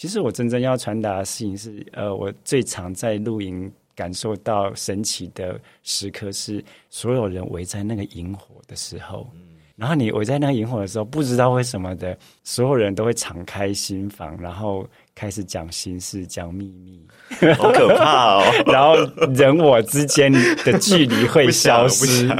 其实我真正要传达的事情是，呃，我最常在露营感受到神奇的时刻是，所有人围在那个萤火的时候，然后你围在那个萤火的时候，不知道为什么的，所有人都会敞开心房，然后开始讲心事、讲秘密，好可怕哦！然后人我之间的距离会消失。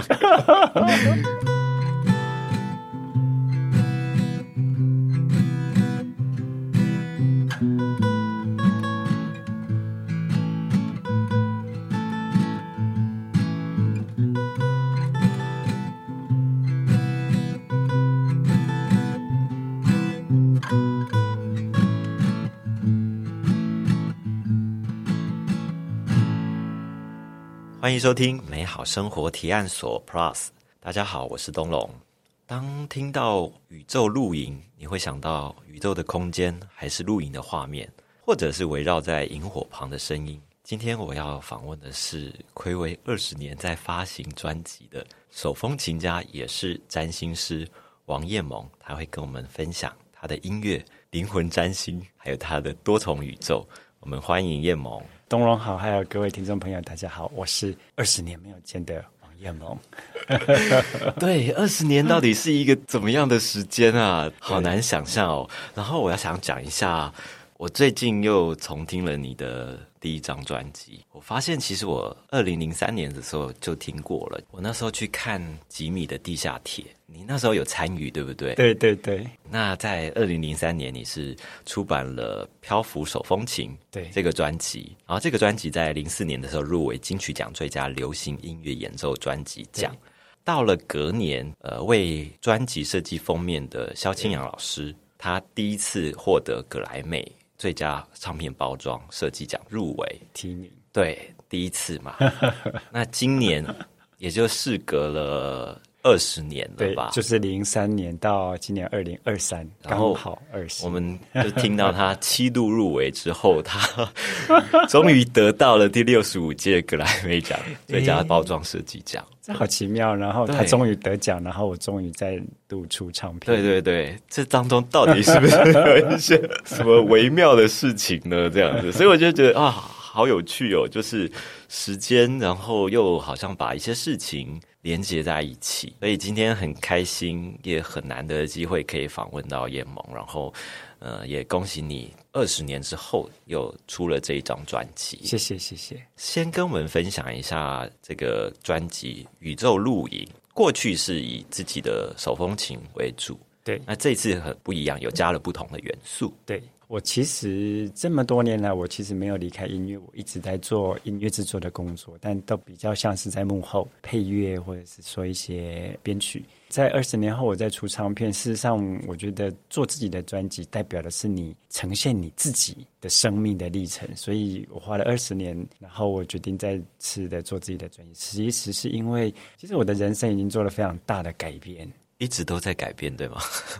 收听美好生活提案所 Plus。大家好，我是东龙。当听到宇宙露营，你会想到宇宙的空间，还是露营的画面，或者是围绕在萤火旁的声音？今天我要访问的是暌违二十年在发行专辑的手风琴家，也是占星师王彦萌，他会跟我们分享他的音乐、灵魂占星，还有他的多重宇宙。我们欢迎彦萌。东荣好，还有各位听众朋友，大家好，我是二十年没有见的王彦龙。对，二十年到底是一个怎么样的时间啊？好难想象哦。然后我要想讲一下，我最近又重听了你的第一张专辑，我发现其实我二零零三年的时候就听过了。我那时候去看吉米的地下铁。你那时候有参与，对不对？对对对。那在二零零三年，你是出版了《漂浮手风琴》对这个专辑，然后这个专辑在零四年的时候入围金曲奖最佳流行音乐演奏专辑奖。到了隔年，呃，为专辑设计封面的萧清扬老师，他第一次获得格莱美最佳唱片包装设计奖入围提名，对，第一次嘛。那今年也就事隔了。二十年了吧？就是零三年到今年二零二三，刚好二十。我们就听到他七度入围之后，他 终于得到了第六十五届格莱美奖 最佳包装设计奖，这好奇妙。然后他终于得奖，然后我终于再度出唱片。对对对，这当中到底是不是有一些什么微妙的事情呢？这样子，所以我就觉得啊，好有趣哦，就是时间，然后又好像把一些事情。连接在一起，所以今天很开心，也很难得的机会可以访问到叶萌，然后，呃，也恭喜你二十年之后又出了这一张专辑，谢谢谢谢。先跟我们分享一下这个专辑《宇宙露营》，过去是以自己的手风琴为主，对，那这次很不一样，有加了不同的元素，对。我其实这么多年来，我其实没有离开音乐，我一直在做音乐制作的工作，但都比较像是在幕后配乐或者是说一些编曲。在二十年后，我再出唱片。事实上，我觉得做自己的专辑，代表的是你呈现你自己的生命的历程。所以我花了二十年，然后我决定再次的做自己的专辑。其实是因为，其实我的人生已经做了非常大的改变。一直都在改变，对吗？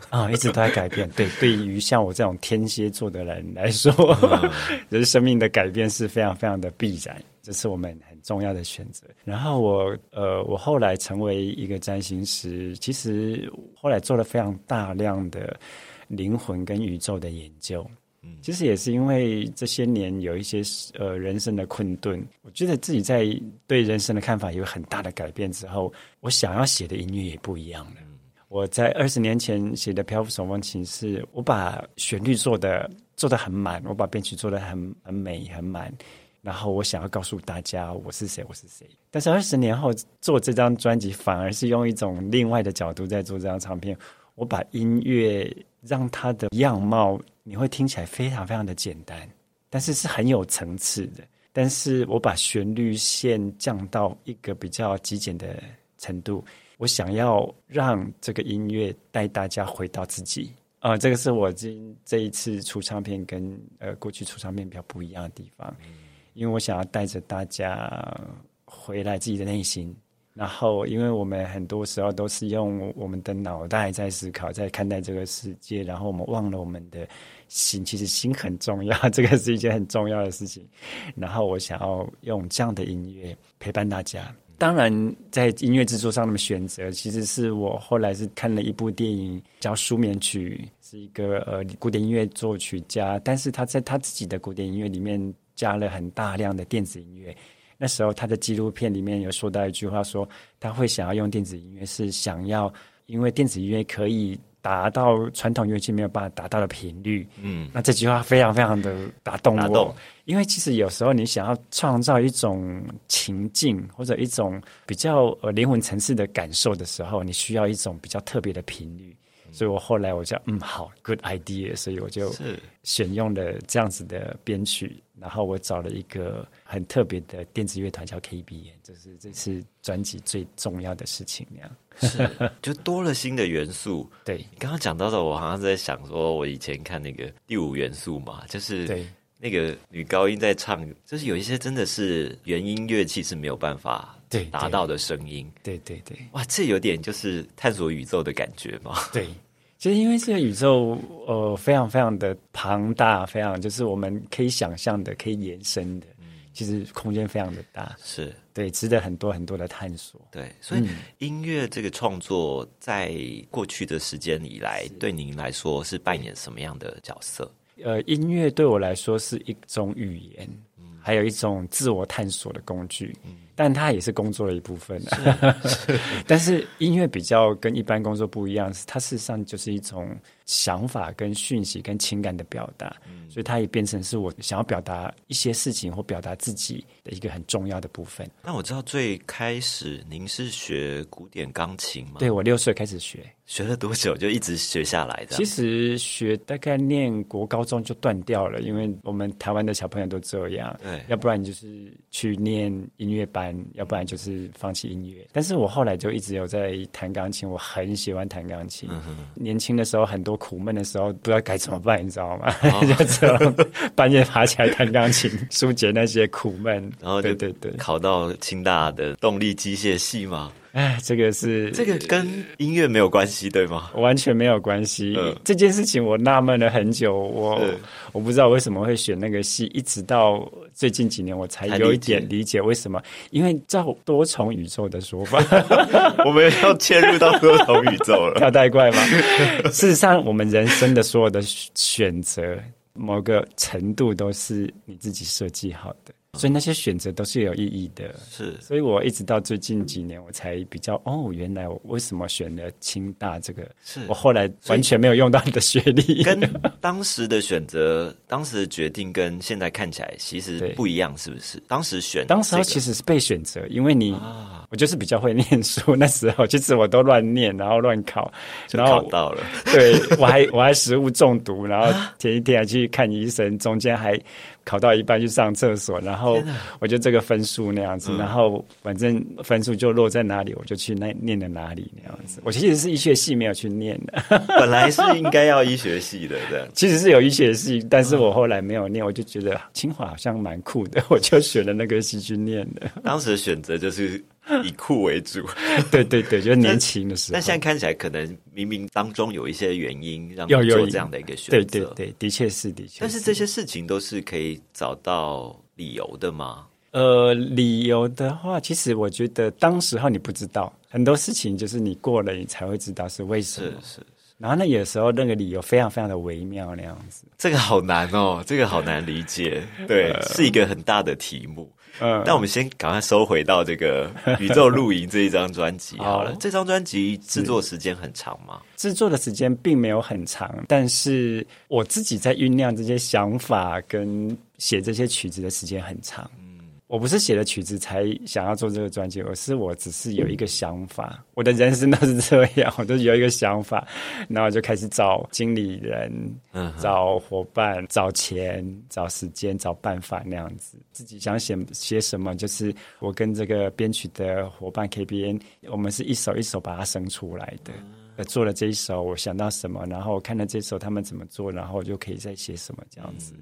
啊，一直都在改变。对，对于像我这种天蝎座的人来说，人生命的改变是非常非常的必然，这是我们很重要的选择。然后我呃，我后来成为一个占星师，其实后来做了非常大量的灵魂跟宇宙的研究。嗯，其实也是因为这些年有一些呃人生的困顿，我觉得自己在对人生的看法有很大的改变之后，我想要写的音乐也不一样了。我在二十年前写的《漂浮手风琴》是，我把旋律做的做的很满，我把编曲做的很很美很满，然后我想要告诉大家我是谁，我是谁。但是二十年后做这张专辑，反而是用一种另外的角度在做这张唱片。我把音乐让它的样貌，你会听起来非常非常的简单，但是是很有层次的。但是我把旋律线降到一个比较极简的程度。我想要让这个音乐带大家回到自己啊，这个是我今这一次出唱片跟呃过去出唱片比较不一样的地方，因为我想要带着大家回来自己的内心。然后，因为我们很多时候都是用我们的脑袋在思考、在看待这个世界，然后我们忘了我们的心。其实心很重要，这个是一件很重要的事情。然后，我想要用这样的音乐陪伴大家。当然，在音乐制作上的选择，其实是我后来是看了一部电影叫《书面曲》，是一个呃古典音乐作曲家，但是他在他自己的古典音乐里面加了很大量的电子音乐。那时候他的纪录片里面有说到一句话，说他会想要用电子音乐，是想要因为电子音乐可以。达到传统乐器没有办法达到的频率，嗯，那这句话非常非常的打动我，因为其实有时候你想要创造一种情境或者一种比较呃灵魂层次的感受的时候，你需要一种比较特别的频率。所以我后来我就嗯好，good idea，所以我就选用了这样子的编曲，然后我找了一个很特别的电子乐团叫 KBN，这是这次专辑最重要的事情，那样是就多了新的元素。对你刚刚讲到的，我好像在想说，我以前看那个第五元素嘛，就是对那个女高音在唱，就是有一些真的是原音乐器是没有办法。对，达到的声音，对对对，哇，这有点就是探索宇宙的感觉嘛。对，其实因为这个宇宙，呃，非常非常的庞大，非常就是我们可以想象的、可以延伸的，其实空间非常的大，是。对，值得很多很多的探索。对，所以音乐这个创作，在过去的时间以来，对您来说是扮演什么样的角色？呃，音乐对我来说是一种语言，嗯。还有一种自我探索的工具。但它也是工作的一部分，但是音乐比较跟一般工作不一样，它事实上就是一种想法、跟讯息、跟情感的表达，所以它也变成是我想要表达一些事情或表达自己的一个很重要的部分。那我知道最开始您是学古典钢琴吗？对我六岁开始学。学了多久就一直学下来的？其实学大概念国高中就断掉了，因为我们台湾的小朋友都这样，对，要不然就是去念音乐班，要不然就是放弃音乐。但是我后来就一直有在弹钢琴，我很喜欢弹钢琴。年轻的时候很多苦闷的时候，不知道该怎么办，你知道吗？就这样半夜爬起来弹钢琴，疏解那些苦闷。然后对对对，考到清大的动力机械系嘛。哎，这个是这个跟音乐没有关系，对吗？完全没有关系。这件事情我纳闷了很久，我我不知道为什么会选那个戏，一直到最近几年我才有一点理解为什么。因为照多重宇宙的说法，我们要切入到多重宇宙了，跳带怪吗？事实上，我们人生的所有的选择，某个程度都是你自己设计好的。所以那些选择都是有意义的，是。所以我一直到最近几年，我才比较哦，原来我为什么选了清大这个？是我后来完全没有用到你的学历，跟 当时的选择、当时的决定跟现在看起来其实不一样，是不是？当时选，当时其实是被选择，因为你，我就是比较会念书，那时候其实我都乱念，然后乱考，然后考到了。对我还我还食物中毒，然后前一天还去看医生，中间还。考到一半去上厕所，然后我就这个分数那样子，然后反正分数就落在哪里，我就去那念的哪里那样子。我其实是医学系没有去念的，本来是应该要医学系的，对。其实是有医学系，但是我后来没有念，我就觉得清华好像蛮酷的，我就选了那个系去念的。当时的选择就是。以酷为主，对对对，就是年轻的时候。但现在看起来，可能冥冥当中有一些原因让你做这样的一个选择。对对对，的确是的确。但是这些事情都是可以找到理由的吗？呃，理由的话，其实我觉得当时候你不知道很多事情，就是你过了，你才会知道是为什么。是是。然后那有时候那个理由非常非常的微妙那样子。这个好难哦，这个好难理解。对，是一个很大的题目。嗯，那我们先赶快收回到这个 宇宙露营这一张专辑好了。这张专辑制作时间很长吗？制作的时间并没有很长，但是我自己在酝酿这些想法跟写这些曲子的时间很长。我不是写了曲子才想要做这个专辑，而是我只是有一个想法，我的人生都是这样，我都有一个想法，然后就开始找经理人，嗯找伙伴，找钱，找时间，找办法那样子。自己想写写什么，就是我跟这个编曲的伙伴 KBN，我们是一首一首把它生出来的。做了这一首，我想到什么，然后看了这首他们怎么做，然后就可以再写什么这样子。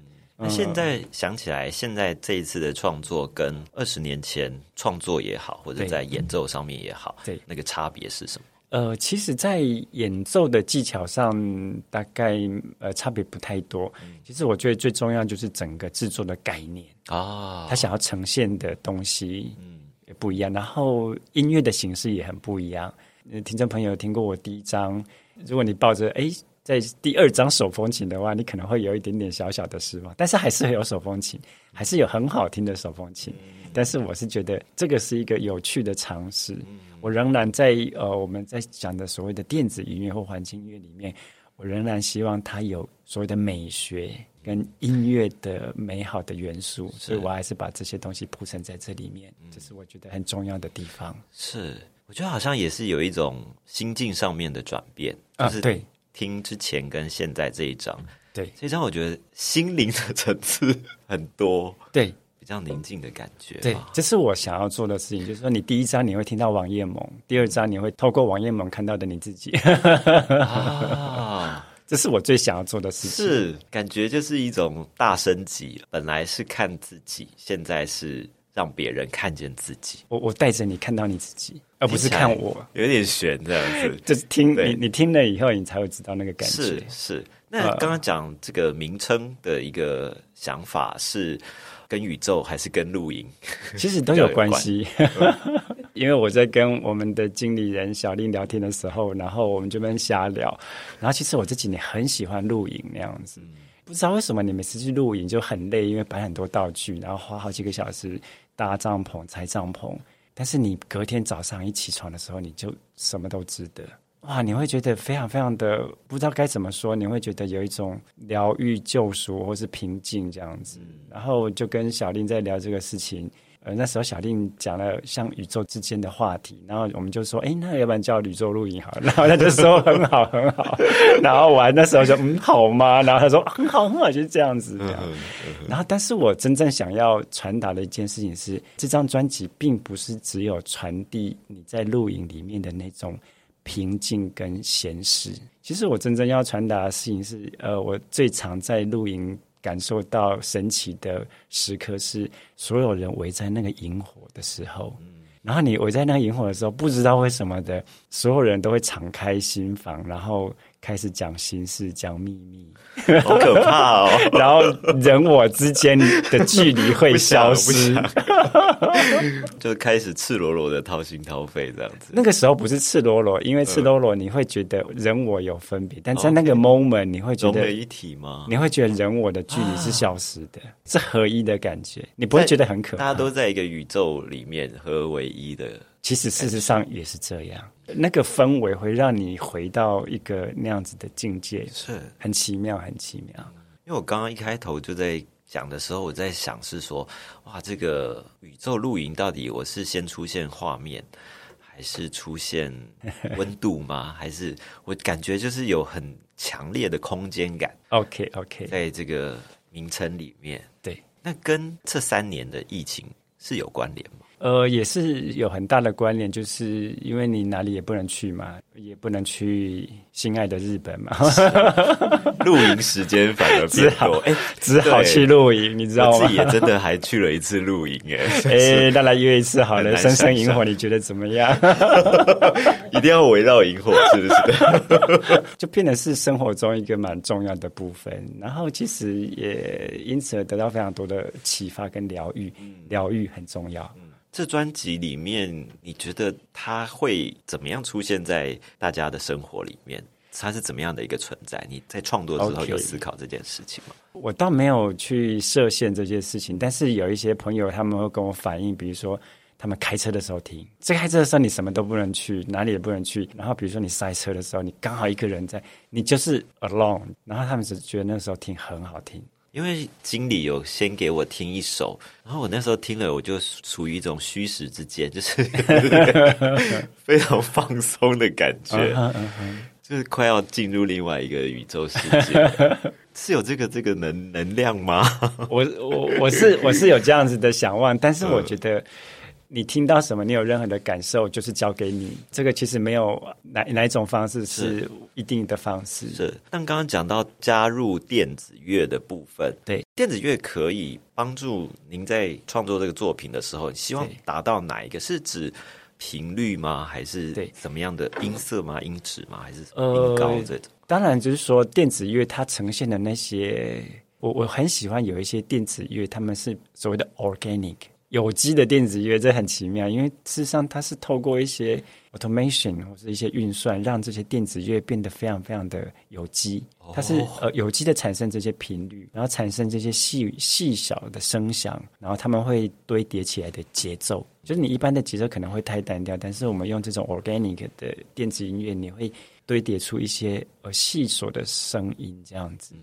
那现在想起来，现在这一次的创作跟二十年前创作也好，或者在演奏上面也好，对那个差别是什么？呃，其实，在演奏的技巧上，大概呃差别不太多。其实我觉得最重要就是整个制作的概念啊，他想要呈现的东西，嗯，不一样，然后音乐的形式也很不一样。听众朋友听过我第一张，如果你抱着哎。在第二张手风琴的话，你可能会有一点点小小的失望，但是还是有手风琴，还是有很好听的手风琴。但是我是觉得这个是一个有趣的尝试。我仍然在呃，我们在讲的所谓的电子音乐或环境音乐里面，我仍然希望它有所谓的美学跟音乐的美好的元素，所以我还是把这些东西铺陈在这里面，这是我觉得很重要的地方。是，我觉得好像也是有一种心境上面的转变，就是对。听之前跟现在这一张，对这一张，我觉得心灵的层次很多，对比较宁静的感觉。对，这是我想要做的事情，就是说，你第一张你会听到王叶萌，第二张你会透过王叶萌看到的你自己。啊，这是我最想要做的事情。是感觉就是一种大升级，本来是看自己，现在是。让别人看见自己，我我带着你看到你自己，而不是看我，有点悬这样子。就是听你，你听了以后，你才会知道那个感觉。是是。那刚刚讲这个名称的一个想法，是跟宇宙还是跟露营？其实都有关系。因为我在跟我们的经理人小令聊天的时候，然后我们这边瞎聊。然后其实我这几年很喜欢露营那样子，不知道为什么你每次去露营就很累，因为摆很多道具，然后花好几个小时。搭帐篷、拆帐篷，但是你隔天早上一起床的时候，你就什么都值得哇！你会觉得非常非常的不知道该怎么说，你会觉得有一种疗愈、救赎或是平静这样子。然后就跟小林在聊这个事情。呃，那时候小令讲了像宇宙之间的话题，然后我们就说，哎，那要不然叫宇宙录音好了。然后他就说很好很好。然后我那时候就，嗯，好吗？然后他说很好很好，就是这样子这样。然后，但是我真正想要传达的一件事情是，这张专辑并不是只有传递你在录影里面的那种平静跟闲适。其实我真正要传达的事情是，呃，我最常在录影。感受到神奇的时刻是所有人围在那个萤火的时候，然后你围在那个萤火的时候，不知道为什么的，所有人都会敞开心房，然后。开始讲心事，讲秘密，好可怕哦！然后人我之间的距离会消失，就开始赤裸裸的掏心掏肺这样子。那个时候不是赤裸裸，因为赤裸裸你会觉得人我有分别，但在那个 moment 你会觉得融为一体吗？你会觉得人我的距离是消失的，是合一的感觉，你不会觉得很可怕。大家都在一个宇宙里面合为一的。其实事实上也是这样，那个氛围会让你回到一个那样子的境界，是很奇妙，很奇妙。因为我刚刚一开头就在讲的时候，我在想是说，哇，这个宇宙露营到底我是先出现画面，还是出现 温度吗？还是我感觉就是有很强烈的空间感？OK OK，在这个名称里面，对，那跟这三年的疫情是有关联吗？呃，也是有很大的关联，就是因为你哪里也不能去嘛，也不能去心爱的日本嘛，露营时间反而 只好哎，只好去露营，你知道吗？自己也真的还去了一次露营，哎哎，那来约一次好了，生生萤火，你觉得怎么样？一定要围绕萤火，是不是？就变得是生活中一个蛮重要的部分，然后其实也因此而得到非常多的启发跟疗愈，疗愈很重要。这专辑里面，你觉得它会怎么样出现在大家的生活里面？它是怎么样的一个存在？你在创作的时候有思考这件事情吗？我倒没有去设限这件事情，但是有一些朋友他们会跟我反映，比如说他们开车的时候听，这开车的时候你什么都不能去，哪里也不能去。然后比如说你塞车的时候，你刚好一个人在，你就是 alone。然后他们只觉得那时候听很好听。因为经理有先给我听一首，然后我那时候听了，我就处于一种虚实之间，就是 非常放松的感觉，就是快要进入另外一个宇宙世界，是有这个这个能能量吗？我我我是我是有这样子的想望，但是我觉得。你听到什么？你有任何的感受，就是交给你。这个其实没有哪哪一种方式是一定的方式。是。但刚刚讲到加入电子乐的部分，对，电子乐可以帮助您在创作这个作品的时候，希望达到哪一个？是指频率吗？还是对怎么样的音色吗？音质吗？还是音高这种？当然，就是说电子乐它呈现的那些，我我很喜欢有一些电子乐，他们是所谓的 organic。有机的电子乐，这很奇妙，因为事实上它是透过一些 automation 或者一些运算，让这些电子乐变得非常非常的有机。它是呃有机的产生这些频率，然后产生这些细细小的声响，然后他们会堆叠起来的节奏。就是你一般的节奏可能会太单调，但是我们用这种 organic 的电子音乐，你会堆叠出一些呃细琐的声音，这样子。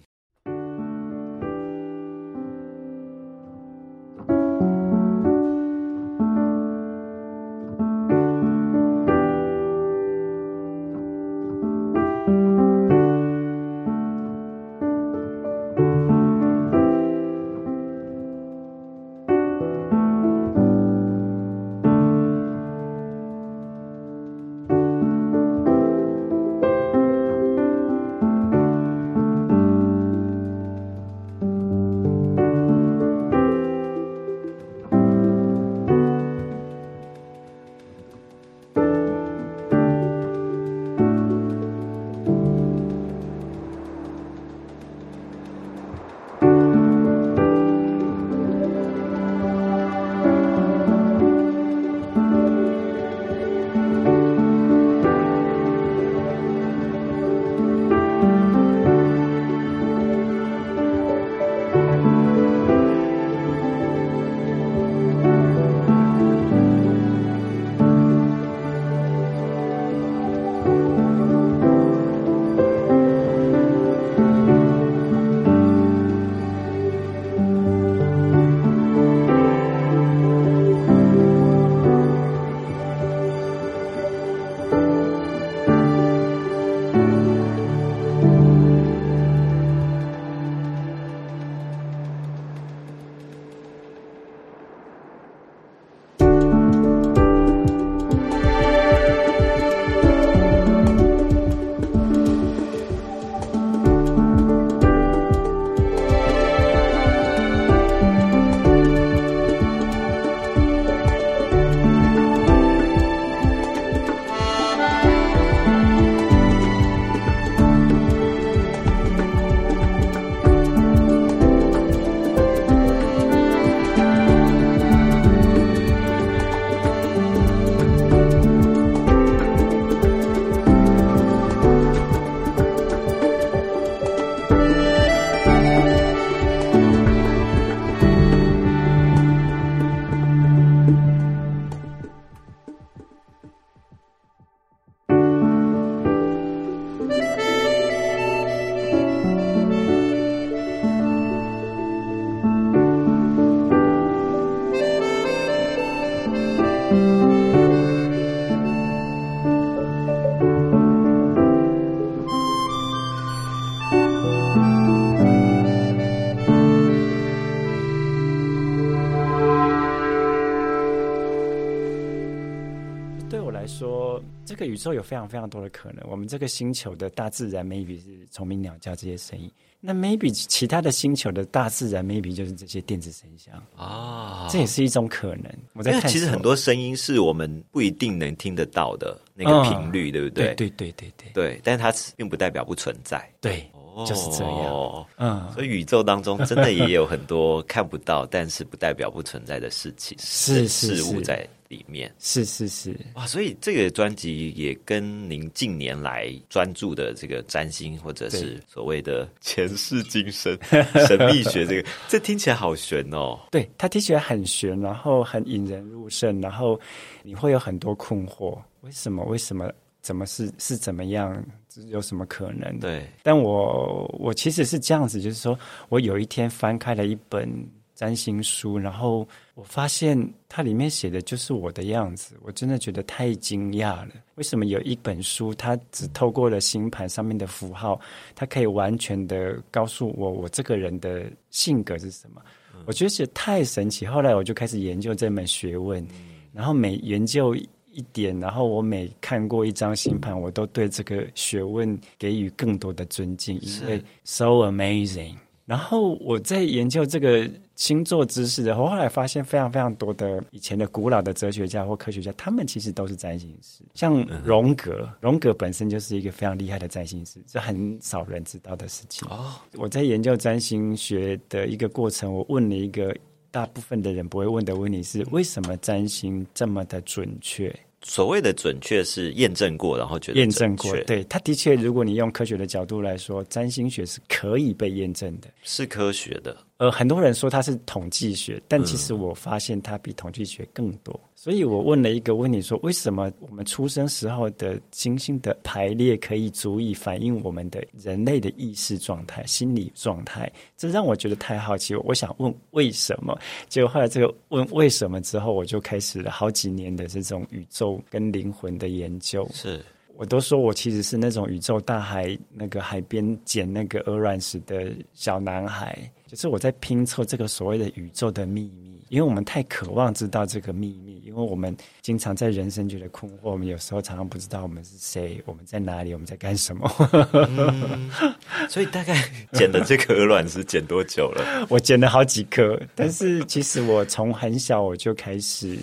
宇宙有非常非常多的可能。我们这个星球的大自然，maybe 是虫鸣鸟叫这些声音。那 maybe 其他的星球的大自然，maybe 就是这些电子声响啊。这也是一种可能。我在看，其实很多声音是我们不一定能听得到的那个频率，对不对？对对对对对。但是它并不代表不存在。对，就是这样。嗯，所以宇宙当中真的也有很多看不到，但是不代表不存在的事情，是事物在。里面是是是哇，所以这个专辑也跟您近年来专注的这个占星或者是所谓的前世今生 神秘学，这个这听起来好玄哦。对，它听起来很玄，然后很引人入胜，然后你会有很多困惑：为什么？为什么？怎么是是怎么样？有什么可能？对，但我我其实是这样子，就是说我有一天翻开了一本。占星书，然后我发现它里面写的就是我的样子，我真的觉得太惊讶了。为什么有一本书，它只透过了星盘上面的符号，它可以完全的告诉我我这个人的性格是什么？我觉得是太神奇。后来我就开始研究这门学问，然后每研究一点，然后我每看过一张星盘，我都对这个学问给予更多的尊敬，因为 so amazing。然后我在研究这个星座知识的时候，后来发现非常非常多的以前的古老的哲学家或科学家，他们其实都是占星师。像荣格，荣格本身就是一个非常厉害的占星师，这很少人知道的事情。哦，我在研究占星学的一个过程，我问了一个大部分的人不会问的问题是：为什么占星这么的准确？所谓的准确是验证过，然后觉得验证过对，它的确，如果你用科学的角度来说，占星学是可以被验证的。是科学的。呃，很多人说它是统计学，但其实我发现它比统计学更多。所以我问了一个问题说：为什么我们出生时候的星星的排列可以足以反映我们的人类的意识状态、心理状态？这让我觉得太好奇。我想问为什么？结果后来这个问为什么之后，我就开始了好几年的这种宇宙跟灵魂的研究。是我都说我其实是那种宇宙大海那个海边捡那个鹅卵石的小男孩，就是我在拼凑这个所谓的宇宙的秘密，因为我们太渴望知道这个秘密，因为我们经常在人生觉得困惑，我们有时候常常不知道我们是谁，我们在哪里，我们在干什么。所以大概捡的这颗鹅卵石捡多久了？我捡了好几颗，但是其实我从很小我就开始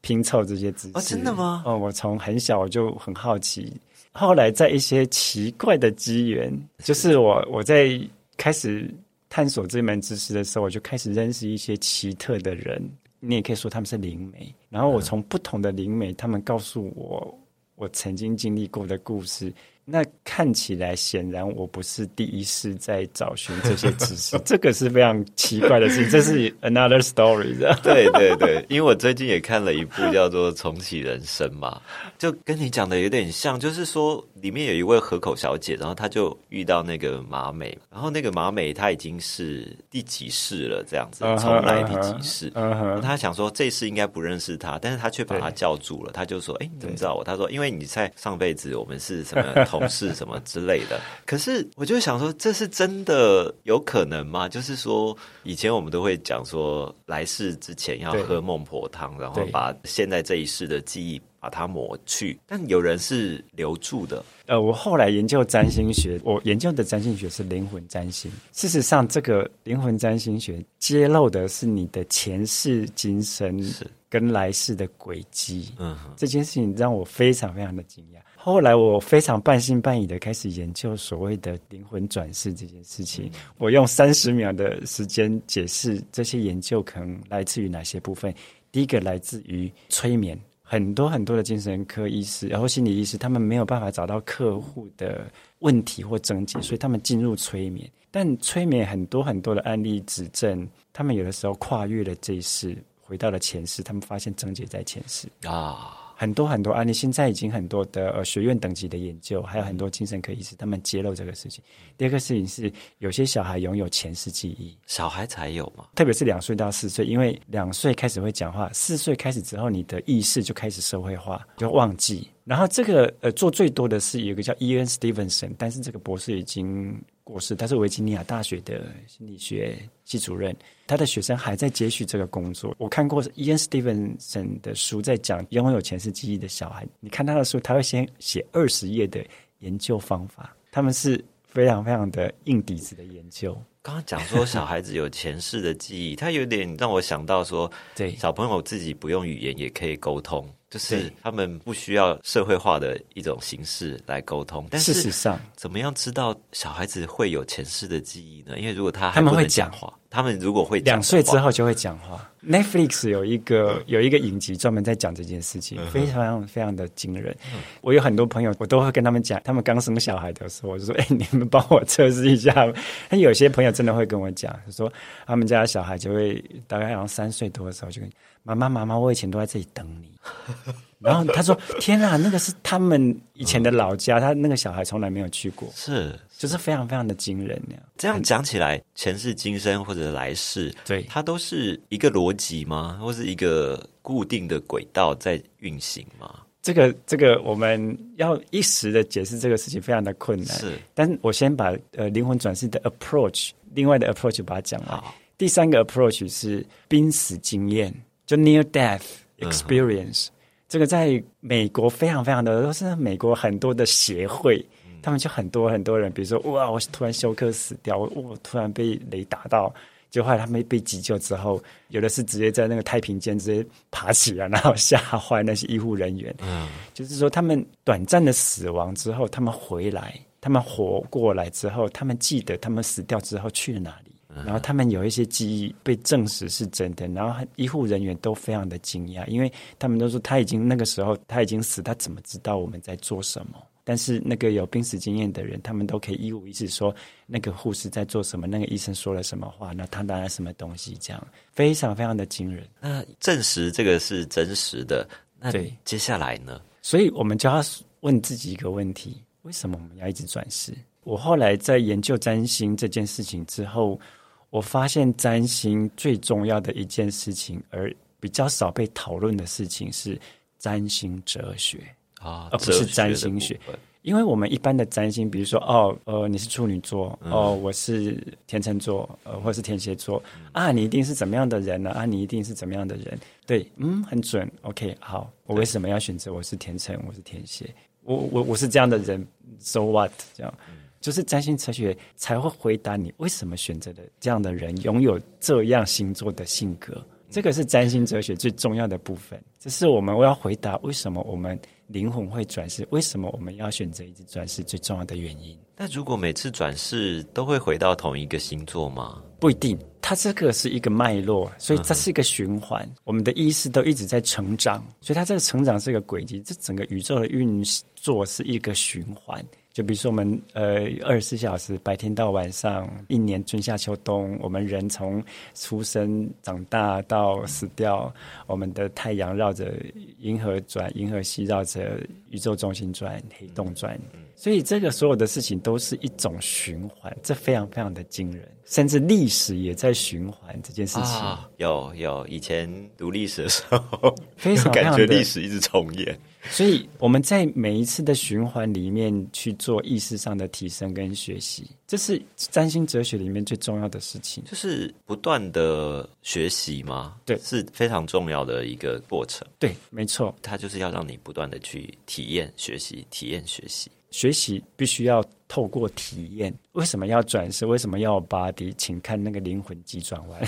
拼凑这些知识。哦真的吗哦，我从很小我就很好奇，后来在一些奇怪的机缘，就是我我在开始探索这门知识的时候，我就开始认识一些奇特的人，你也可以说他们是灵媒。然后我从不同的灵媒，他们告诉我我曾经经历过的故事。那看起来显然我不是第一次在找寻这些知识，这个是非常奇怪的事情，这是 another story 的。对对对，因为我最近也看了一部叫做《重启人生》嘛，就跟你讲的有点像，就是说里面有一位河口小姐，然后她就遇到那个马美，然后那个马美她已经是第几世了，这样子嗯哼重来第几世。嗯哼，他想说这一世应该不认识他，但是他却把她叫住了。他就说：“哎、你怎么知道我？”他说：“因为你在上辈子我们是什么 同事什么之类的。”可是我就想说，这是真的有可能吗？就是说，以前我们都会讲说，来世之前要喝孟婆汤，然后把现在这一世的记忆把它抹去。但有人是留住的，呃，我后来研究占星学，我研究的占星学是灵魂占星。事实上，这个灵魂占星学揭露的是你的前世今生是跟来世的轨迹。嗯，这件事情让我非常非常的惊讶。后来我非常半信半疑的开始研究所谓的灵魂转世这件事情。我用三十秒的时间解释这些研究可能来自于哪些部分。第一个来自于催眠，很多很多的精神科医师，然后心理医师，他们没有办法找到客户的问题或症结，所以他们进入催眠。但催眠很多很多的案例指证，他们有的时候跨越了这一世，回到了前世，他们发现症结在前世。啊，很多很多案例，现在已经很多的呃学院等级的研究，还有很多精神科医师，他们揭露这个事情。第二个事情是，有些小孩拥有前世记忆，小孩才有嘛？特别是两岁到四岁，因为两岁开始会讲话，四岁开始之后，你的意识就开始社会化，就忘记。然后这个呃做最多的是有一个叫伊恩·斯蒂文森，但是这个博士已经过世，他是维吉尼亚大学的心理学系主任，他的学生还在接续这个工作。我看过伊恩·斯蒂文森的书，在讲拥有前世记忆的小孩，你看他的书，他会先写二十页的研究方法，他们是非常非常的硬底子的研究。刚刚讲说小孩子有前世的记忆，他有点让我想到说，对小朋友自己不用语言也可以沟通，就是他们不需要社会化的一种形式来沟通。但是事实上，怎么样知道小孩子会有前世的记忆呢？因为如果他还他们不能会讲话，他们如果会讲两岁之后就会讲话。Netflix 有一个有一个影集专门在讲这件事情，非常非常的惊人。我有很多朋友，我都会跟他们讲，他们刚生小孩的时候，我就说：“ 哎、你们帮我测试一下。”他有些朋友真的会跟我讲，就说他们家的小孩就会大概好像三岁多的时候就跟妈妈妈妈，我以前都在这里等你。然后他说：“天啊，那个是他们以前的老家，他那个小孩从来没有去过，是就是非常非常的惊人那样。”这样讲起来，前世今生或者来世，对它都是一个逻辑吗？或是一个固定的轨道在运行吗？这个这个我们要一时的解释这个事情非常的困难，是但我先把呃灵魂转世的 approach，另外的 approach 把它讲完好。第三个 approach 是濒死经验，就 near death experience，、这个在美国非常非常的都是美国很多的协会，他们就很多很多人，比如说哇，我突然休克死掉，我我突然被雷打到。就后来他们被急救之后，有的是直接在那个太平间直接爬起来，然后吓坏那些医护人员。嗯，就是说，他们短暂的死亡之后，他们回来，他们活过来之后，他们记得他们死掉之后去了哪里。然后他们有一些记忆被证实是真的，然后医护人员都非常的惊讶，因为他们都说他已经那个时候他已经死，他怎么知道我们在做什么？但是那个有濒死经验的人，他们都可以一五一十说那个护士在做什么，那个医生说了什么话，那他拿了什么东西，这样非常非常的惊人。那证实这个是真实的，那对接下来呢？所以我们就要问自己一个问题：为什么我们要一直转世？我后来在研究占星这件事情之后，我发现占星最重要的一件事情，而比较少被讨论的事情是占星哲学。啊，而不是占星学因为我们一般的占星，比如说哦，呃，你是处女座，哦，我是天秤座，呃，或是天蝎座，啊，你一定是怎么样的人呢、啊？你一定是怎么样的人？对，嗯，很准。OK，好，我为什么要选择我是天秤，我是天蝎？我我我是这样的人，so what？这样，就是占星哲学才会回答你为什么选择的这样的人拥有这样星座的性格。这个是占星哲学最重要的部分，这是我们我要回答为什么我们灵魂会转世，为什么我们要选择一直转世最重要的原因。那如果每次转世都会回到同一个星座吗？不一定，它这个是一个脉络，所以它是一个循环。我们的意识都一直在成长，所以它这个成长是一个轨迹。这整个宇宙的运作是一个循环。就比如说我们呃二十四小时白天到晚上，一年春夏秋冬，我们人从出生长大到死掉，我们的太阳绕着银河转，银河系绕着宇宙中心转，黑洞转。所以这个所有的事情都是一种循环，这非常非常的惊人，甚至历史也在循环这件事情。啊，有有，以前读历史的时候，非常有感觉历史一直重演。所以我们在每一次的循环里面去做意识上的提升跟学习，这是占星哲学里面最重要的事情。就是不断的学习嘛？对是非常重要的一个过程。对，没错，它就是要让你不断的去体验、学习、体验、学习。学习必须要透过体验。为什么要转世？为什么要有 body？请看那个灵魂急转弯，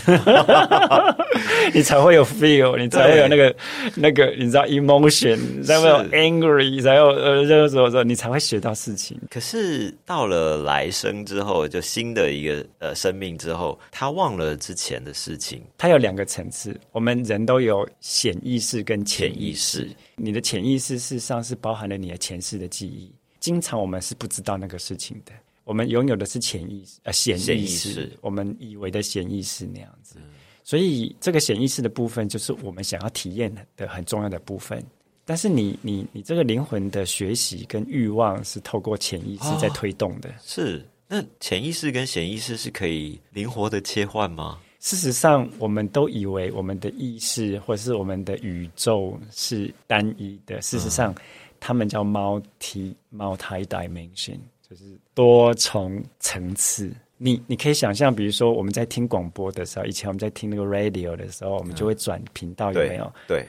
你才会有 feel，你才会有那个那个，你知道 emotion，你才会有 angry，你才有呃，这个时候时候你才会学到事情。可是到了来生之后，就新的一个呃生命之后，他忘了之前的事情。它有两个层次，我们人都有显意识跟潜意识。你的潜意识事实上是包含了你的前世的记忆，经常我们是不知道那个事情的。我们拥有的是潜意识，呃，显显意意识，识我们以为的显意识那样子。所以这个显意识的部分，就是我们想要体验的很重要的部分。但是你你你这个灵魂的学习跟欲望是透过潜意识在推动的。是，那潜意识跟潜意识是可以灵活的切换吗？事实上，我们都以为我们的意识或是我们的宇宙是单一的。事实上，他们叫 multi multi dimension，就是多重层次。你你可以想象，比如说我们在听广播的时候，以前我们在听那个 radio 的时候，我们就会转频道，有没有？对，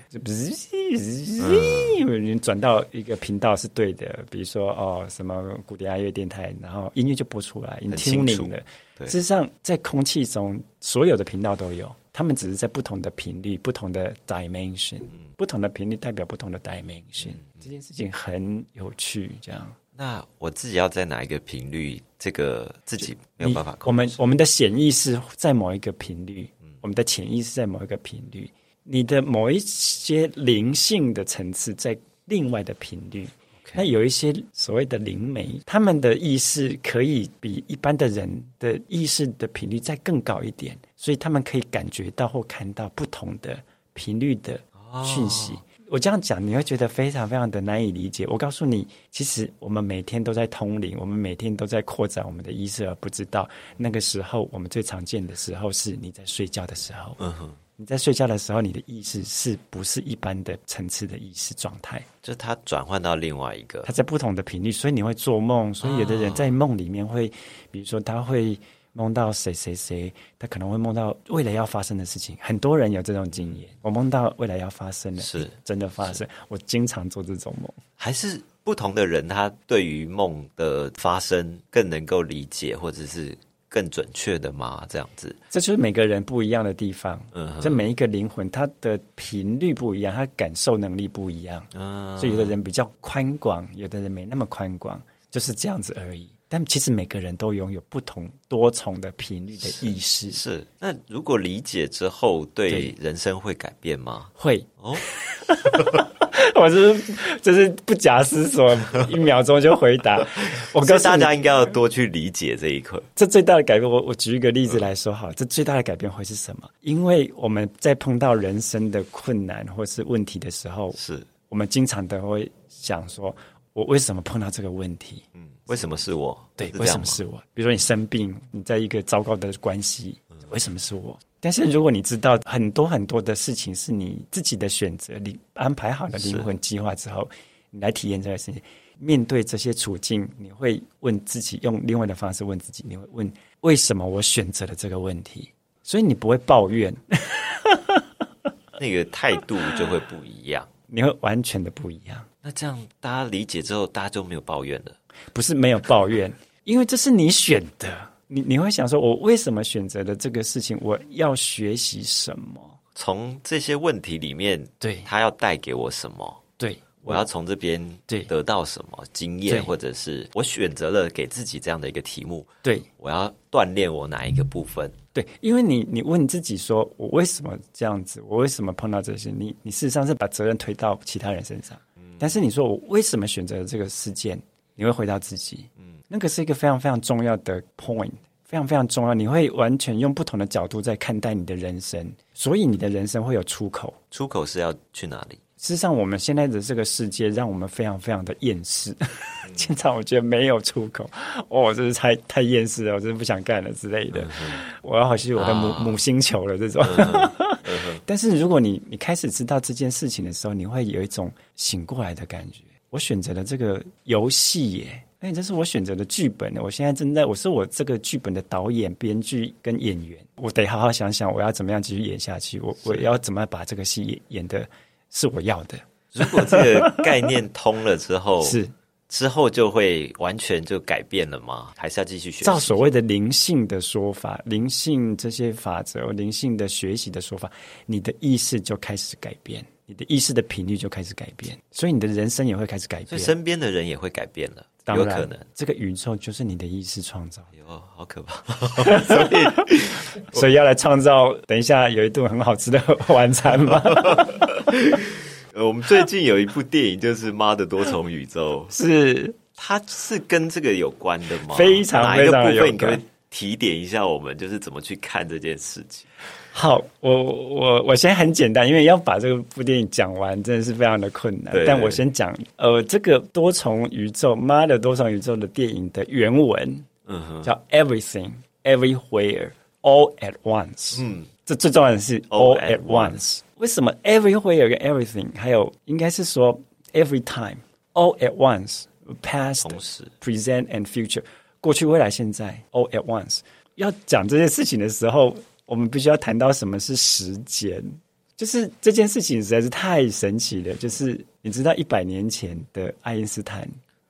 转到一个频道是对的，比如说哦什么古典爱乐电台，然后音乐就播出来，你听你的。对事实上，在空气中所有的频道都有，他们只是在不同的频率、不同的 dimension，、不同的频率代表不同的 dimension、这件事情很有趣，这样。那我自己要在哪一个频率，这个自己没有办法我控制。我们我们的潜意识在某一个频率，我们的潜意识在某一个频率，你的某一些灵性的层次在另外的频率。那有一些所谓的灵媒，他们的意识可以比一般的人的意识的频率再更高一点，所以他们可以感觉到或看到不同的频率的讯息。我这样讲，你会觉得非常非常的难以理解。我告诉你，其实我们每天都在通灵，我们每天都在扩展我们的意识，而不知道那个时候我们最常见的时候是你在睡觉的时候。嗯哼，你在睡觉的时候，你的意识是不是一般的层次的意识状态？就它转换到另外一个它在不同的频率，所以你会做梦。所以有的人在梦里面会，比如说他会梦到谁谁谁，他可能会梦到未来要发生的事情。很多人有这种经验，我梦到未来要发生的，是真的发生。我经常做这种梦。还是不同的人，他对于梦的发生更能够理解，或者是更准确的吗？这样子，这就是每个人不一样的地方。嗯哼这每一个灵魂，它的频率不一样，它感受能力不一样。嗯，所以有的人比较宽广，有的人没那么宽广，就是这样子而已。但其实每个人都拥有不同多重的频率的意识，是。那如果理解之后，对对人生会改变吗？会哦，我是就是不假思索，一秒钟就回答。我告诉，大家应该要多去理解这一块。这最大的改变，我我举一个例子来说好了，这最大的改变会是什么？因为我们在碰到人生的困难或是问题的时候，是，我们经常都会想说，我为什么碰到这个问题？嗯，为什么是我？对，为什么是我？比如说你生病，你在一个糟糕的关系，为什么是我？但是如果你知道很多很多的事情是你自己的选择，你安排好了灵魂计划之后，你来体验这个事情，面对这些处境，你会问自己，用另外的方式问自己，你会问为什么我选择了这个问题？所以你不会抱怨，那个态度就会不一样。你会完全的不一样，那这样大家理解之后，大家就没有抱怨了。不是没有抱怨，因为这是你选的。你你会想说，我为什么选择了这个事情？我要学习什么？从这些问题里面，对他要带给我什么？对，我要从这边对得到什么经验，或者是我选择了给自己这样的一个题目，对我要锻炼我哪一个部分？对，因为你你问自己说，我为什么这样子？我为什么碰到这些？你你事实上是把责任推到其他人身上，但是你说我为什么选择了这个事件？你会回到自己，嗯，那个是一个非常非常重要的 point，非常非常重要。你会完全用不同的角度在看待你的人生，所以你的人生会有出口。出口是要去哪里？事实上，我们现在的这个世界让我们非常非常的厌世。现在我觉得没有出口，哦，真是太太厌世了，我真的不想干了之类的。我要回去我的母、啊母星球了这种。但是如果你你开始知道这件事情的时候，你会有一种醒过来的感觉。我选择了这个游戏耶，哎，这是我选择的剧本。我现在正在，我是我这个剧本的导演、编剧跟演员。我得好好想想，我要怎么样继续演下去。我我要怎么把这个戏演演的是我要的。如果这个概念通了之后，是之后就会完全就改变了吗？还是要继续学习？照所谓的灵性的说法，灵性这些法则，灵性的学习的说法，你的意识就开始改变，你的意识的频率就开始改变，所以你的人生也会开始改变。所以身边的人也会改变了，当然有可能。这个宇宙就是你的意识创造，哟，好可怕！所以所以要来创造。等一下有一顿很好吃的晚餐吗？呃，我们最近有一部电影，就是《妈的多重宇宙》，是它是跟这个有关的吗？非常非常有分？你可以关提点一下我们，就是怎么去看这件事情？好，我我我先很简单，因为要把这个部电影讲完，真的是非常的困难。但我先讲，呃，这个多重宇宙，妈的多重宇宙的电影的原文嗯哼，叫 Everything Everywhere All at Once。嗯，这最重要的是 All at once。为什么 everywhere 跟 everything，还有应该是说 every time all at once，past 同时 present and future，过去、未来、现在 all at once。要讲这件事情的时候，我们必须要谈到什么是时间。就是这件事情实在是太神奇了。就是你知道，一百年前的爱因斯坦，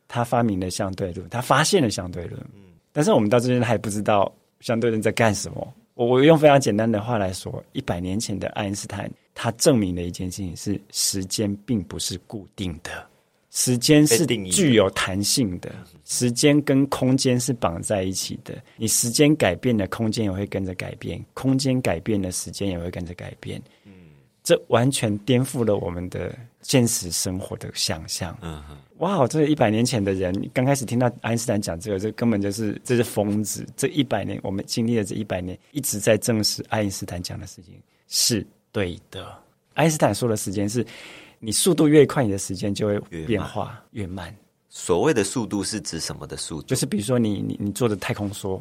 他发明了相对论，他发现了相对论。嗯但是我们到这边还不知道相对论在干什么。我我用非常简单的话来说，一百年前的爱因斯坦，他证明了一件事情是：时间并不是固定的，时间是具有弹性的，时间跟空间是绑在一起的。你时间改变了，空间也会跟着改变；空间改变了，时间也会跟着改变。这完全颠覆了我们的现实生活的想象。嗯哼，哇，这一百年前的人刚开始听到爱因斯坦讲这个，这根本就是这是疯子。这一百年，我们经历了这一百年，一直在证实爱因斯坦讲的事情是对的。爱因斯坦说的时间是，你速度越快，你的时间就会越变化越慢。所谓的速度是指什么的速度？就是比如说你你你做的太空梭，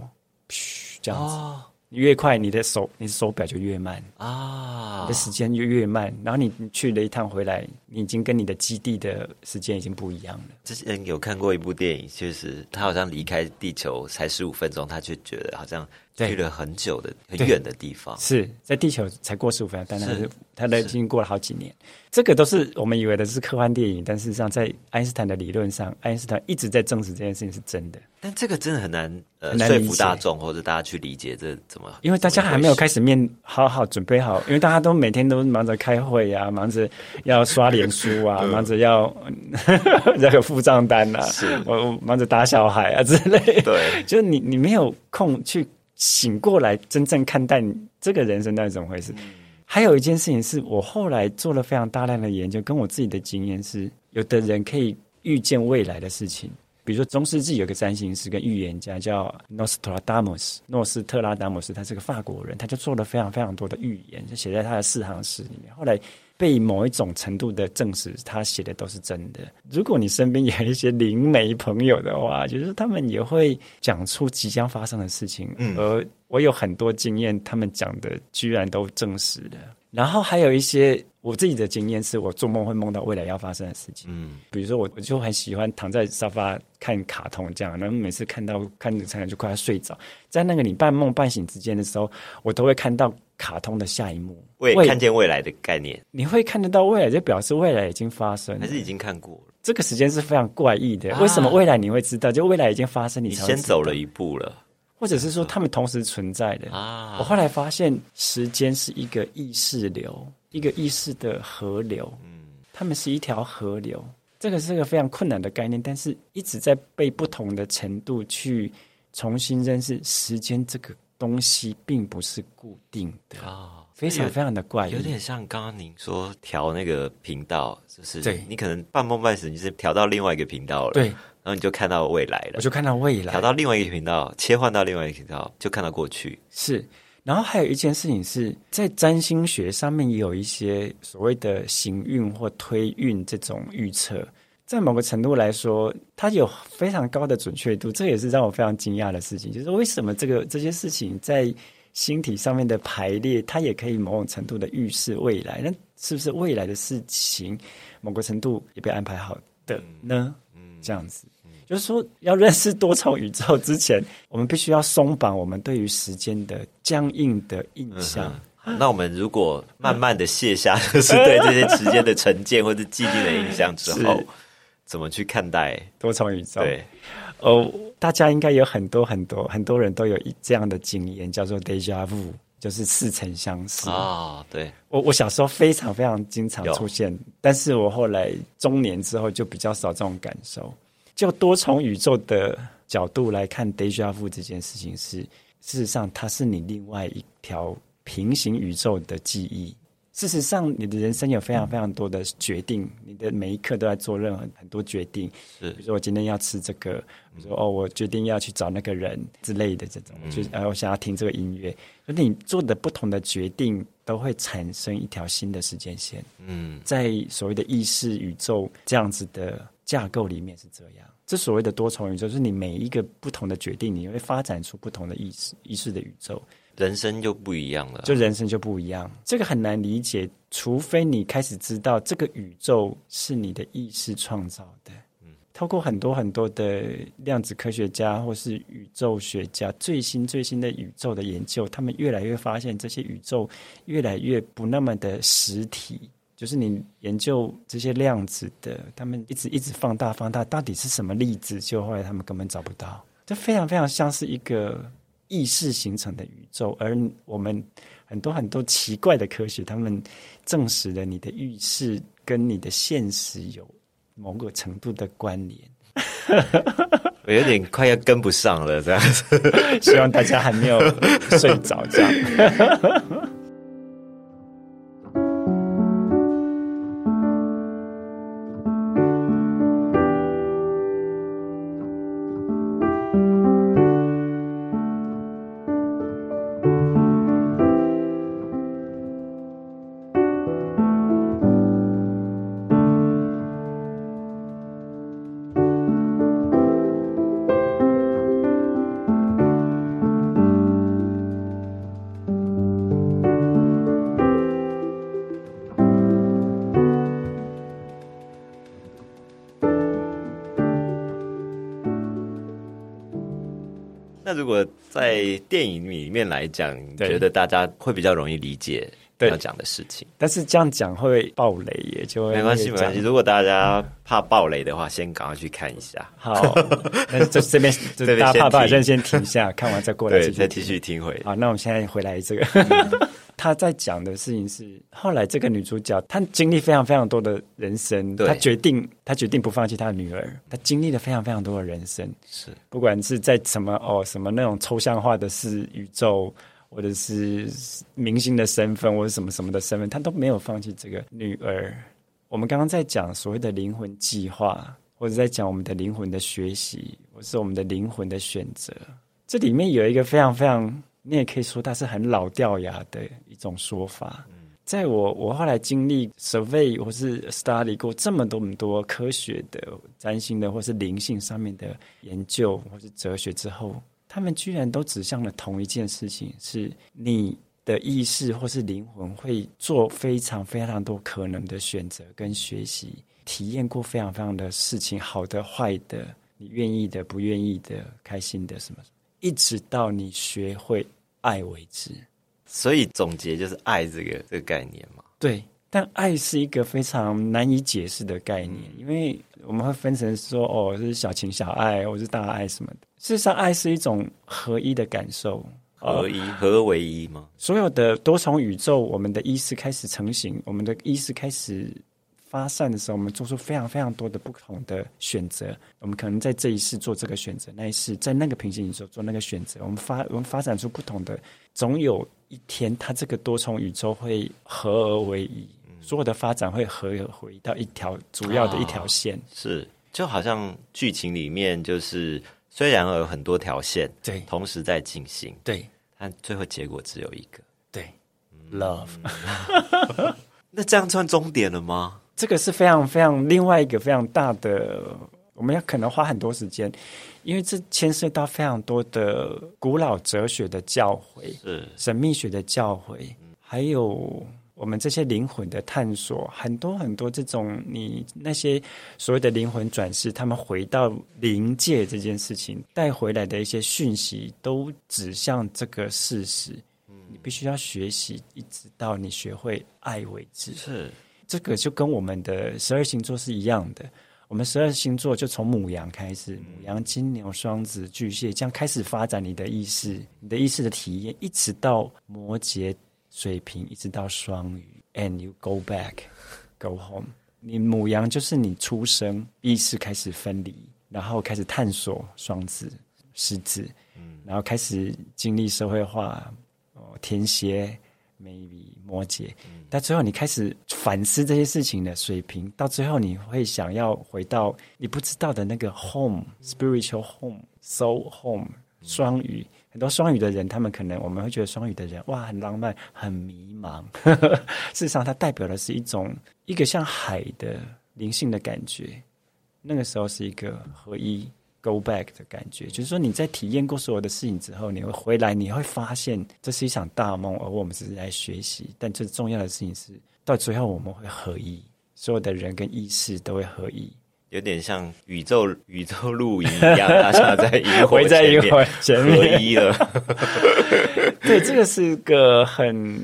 嘘这样子，哦你越快，你的手你的手表就越慢。啊你的，时间就越慢，然后你你去了一趟回来，你已经跟你的基地的时间已经不一样了。之前有看过一部电影，确实他好像离开地球才十五分钟，他就觉得好像对去了很久的、很远的地方。是在地球才过十五分钟，但它是是它的已经过了好几年。这个都是我们以为的是科幻电影，但事实上在爱因斯坦的理论上，爱因斯坦一直在证实这件事情是真的。但这个真的很难呃说服大众或者大家去理解这怎么，因为大家还没有开始。面好好准备好，因为大家都每天都忙着开会啊，忙着要刷脸书啊，忙着要这个付账单啊，是我我忙着打小孩啊之类。对，就是你你没有空去醒过来，真正看待你这个人生到底怎么回事。还有一件事情是我后来做了非常大量的研究，跟我自己的经验是，有的人可以预见未来的事情。比如说中世纪有个占星师跟预言家叫 Nostradamus，诺斯特拉达姆斯，他是个法国人，他就做了非常非常多的预言，就写在他的四行诗里面。后来被某一种程度的证实，他写的都是真的。如果你身边有一些灵媒朋友的话，就是他们也会讲出即将发生的事情，嗯而我有很多经验，他们讲的居然都证实了。然后还有一些我自己的经验，是我做梦会梦到未来要发生的事情。嗯，比如说我我就很喜欢躺在沙发看卡通这样，然后每次看到看着看着就快要睡着，在那个你半梦半醒之间的时候，我都会看到卡通的下一幕。未未看见未来的概念，你会看得到未来，就表示未来已经发生了还。是已经看过了？这个时间是非常怪异的。啊为什么未来你会知道？就未来已经发生，你先走了，一步了或者是说他们同时存在的。啊！我后来发现，时间是一个意识流，一个意识的河流。嗯，他们是一条河流。这个是个非常困难的概念，但是一直在被不同的程度去重新认识时间这个东西，并不是固定的，啊，非常非常的怪异。有点像刚刚您说调那个频道，就是对你可能半梦半醒，你是调到另外一个频道了，，对，然后你就看到未来了我，就看到未来调到另外一个频道，切换到另外一个频道，就看到过去。是。然后还有一件事情是在占星学上面也有一些所谓的行运或推运这种预测，在某个程度来说，它有非常高的准确度，这也是让我非常惊讶的事情，就是为什么这个这些事情在星体上面的排列，它也可以某种程度的预示未来，那是不是未来的事情某个程度也被安排好的呢？这样子。就是说，要认识多重宇宙之前，我们必须要松绑我们对于时间的僵硬的印象。好那我们如果慢慢的卸下，就是对这些时间的成见或者既定的印象之 后是，怎么去看待？多重宇宙，对，哦，大家应该有很多很多很多人都有一这样的经验，叫做 deja vu，就是似曾相识。啊，对，我我小时候非常非常经常出现，但是我后来中年之后就比较少这种感受。就多重宇宙的角度来看，deja vu 这件事情是，事实上它是你另外一条平行宇宙的记忆。事实上，你的人生有非常非常多的决定，你的每一刻都在做任何很多决定。是比如说我今天要吃这个，比如说哦，我决定要去找那个人之类的这种，就是呃，我想要听这个音乐。就你做的不同的决定，都会产生一条新的时间线。嗯，在所谓的意识宇宙这样子的架构里面是这样。这所谓的多重宇宙，就是你每一个不同的决定，你会发展出不同的意识意识的宇宙，人生就不一样了。就人生就不一样。这个很难理解，除非你开始知道这个宇宙是你的意识创造的。嗯透过很多很多的量子科学家或是宇宙学家最新最新的宇宙的研究，他们越来越发现这些宇宙越来越不那么的实体。就是你研究这些量子的，他们一直一直放大放大，到底是什么粒子？就后来他们根本找不到。这非常非常像是一个意识形成的宇宙，而我们很多很多奇怪的科学，他们证实了你的意识跟你的现实有某个程度的关联。我有点快要跟不上了，这样子。希望大家还没有睡着，这样。在电影里面来讲，觉得大家会比较容易理解对要讲的事情。但是这样讲会爆雷耶，就会没关系，没关系。如果大家怕暴雷的话，先赶快去看一下，好，那这这边 就大家怕怕，先停先先停一下，看完再过来再继续 听回。好，那我们现在回来这个，他在讲的事情是，后来这个女主角她经历非常非常多的人生，对。她决定她决定不放弃她的女儿，她经历了非常非常多的人生，是。不管是在什么哦什么那种抽象化的是宇宙，或者是明星的身份，或者什么什么的身份，他都没有放弃这个女儿。我们刚刚在讲所谓的灵魂计划，或者在讲我们的灵魂的学习，或是我们的灵魂的选择。这里面有一个非常非常，你也可以说它是很老掉牙的一种说法。在我我后来经历 survey 或是 study 过这么多么多科学的、占星的或是灵性上面的研究或是哲学之后，他们居然都指向了同一件事情：是你的意识或是灵魂会做非常非常多可能的选择跟学习，体验过非常非常的事情，好的、坏的，你愿意的、不愿意的、开心的什么，一直到你学会爱为止。所以总结就是爱这个这个概念嘛。对，但爱是一个非常难以解释的概念，因为我们会分成说，哦，是小情小爱，或是大爱什么的。事实上，爱是一种合一的感受。合一合而为一吗？所有的多重宇宙，我们的意识开始成型，我们的意识开始发散的时候，我们做出非常非常多的不同的选择。我们可能在这一世做这个选择，那一世在那个平行宇宙做那个选择。我们发我们发展出不同的，总有一天，它这个多重宇宙会合而为一，所有的发展会合而为一到一条主要的一条线。是，就好像剧情里面就是虽然有很多条线对同时在进行，对但最后结果只有一个。对，love。那这样算终点了吗？这个是非常非常另外一个非常大的，我们要可能花很多时间，因为这牵涉到非常多的古老哲学的教诲、是神秘学的教诲，还有我们这些灵魂的探索，很多很多这种你那些所谓的灵魂转世，他们回到灵界这件事情带回来的一些讯息，都指向这个事实。你必须要学习，一直到你学会爱为止。是，这个就跟我们的十二星座是一样的。我们十二星座就从母羊开始，母羊、金牛、双子、巨蟹，这样开始发展你的意识，你的意识的体验，一直到摩羯、水瓶，一直到双鱼，and you go back, go home。你母羊就是你出生意识开始分离，然后开始探索双子、狮子，嗯然后开始经历社会化，哦，天蝎。maybe 摩羯，但最后你开始反思这些事情的水平，到最后你会想要回到你不知道的那个 home spiritual home 双语。很多双语的人，他们可能我们会觉得双语的人哇很浪漫，很迷茫。事实上，它代表的是一种一个像海的灵性的感觉。那个时候是一个合一。Go back 的感觉，就是说你在体验过所有的事情之后，你会回来，你会发现这是一场大梦，而我们只是来学习。但最重要的事情是，到最后我们会合一，所有的人跟意识都会合一，有点像宇宙宇宙露营一样，大家在萤火围 在萤火前合面。一了。对，这个是个很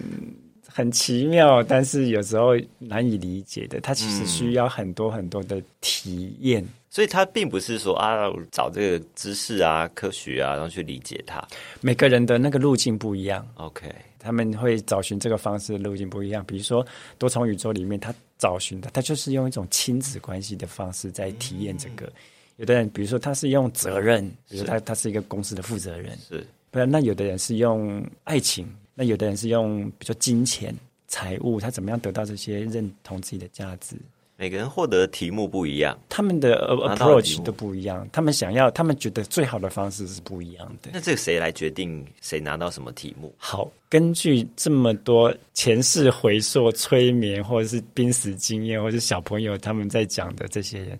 很奇妙，但是有时候难以理解的。它其实需要很多很多的体验。所以它并不是说啊，找这个知识啊、科学啊，然后去理解它。每个人的那个路径不一样，OK，他们会找寻这个方式的路径不一样。比如说多重宇宙里面，他找寻的，他就是用一种亲子关系的方式在体验这个。有的人，比如说他是用责任，比如说他他是一个公司的负责人，是不然那有的人是用爱情，那有的人是用比如说金钱、财务，他怎么样得到这些认同自己的价值？每个人获得的题目不一样。他们的 approach 都不一样，他们想要，他们觉得最好的方式是不一样的。那这个谁来决定谁拿到什么题目？好，根据这么多前世回溯、催眠，或者是濒死经验，或者是小朋友他们在讲的这些人，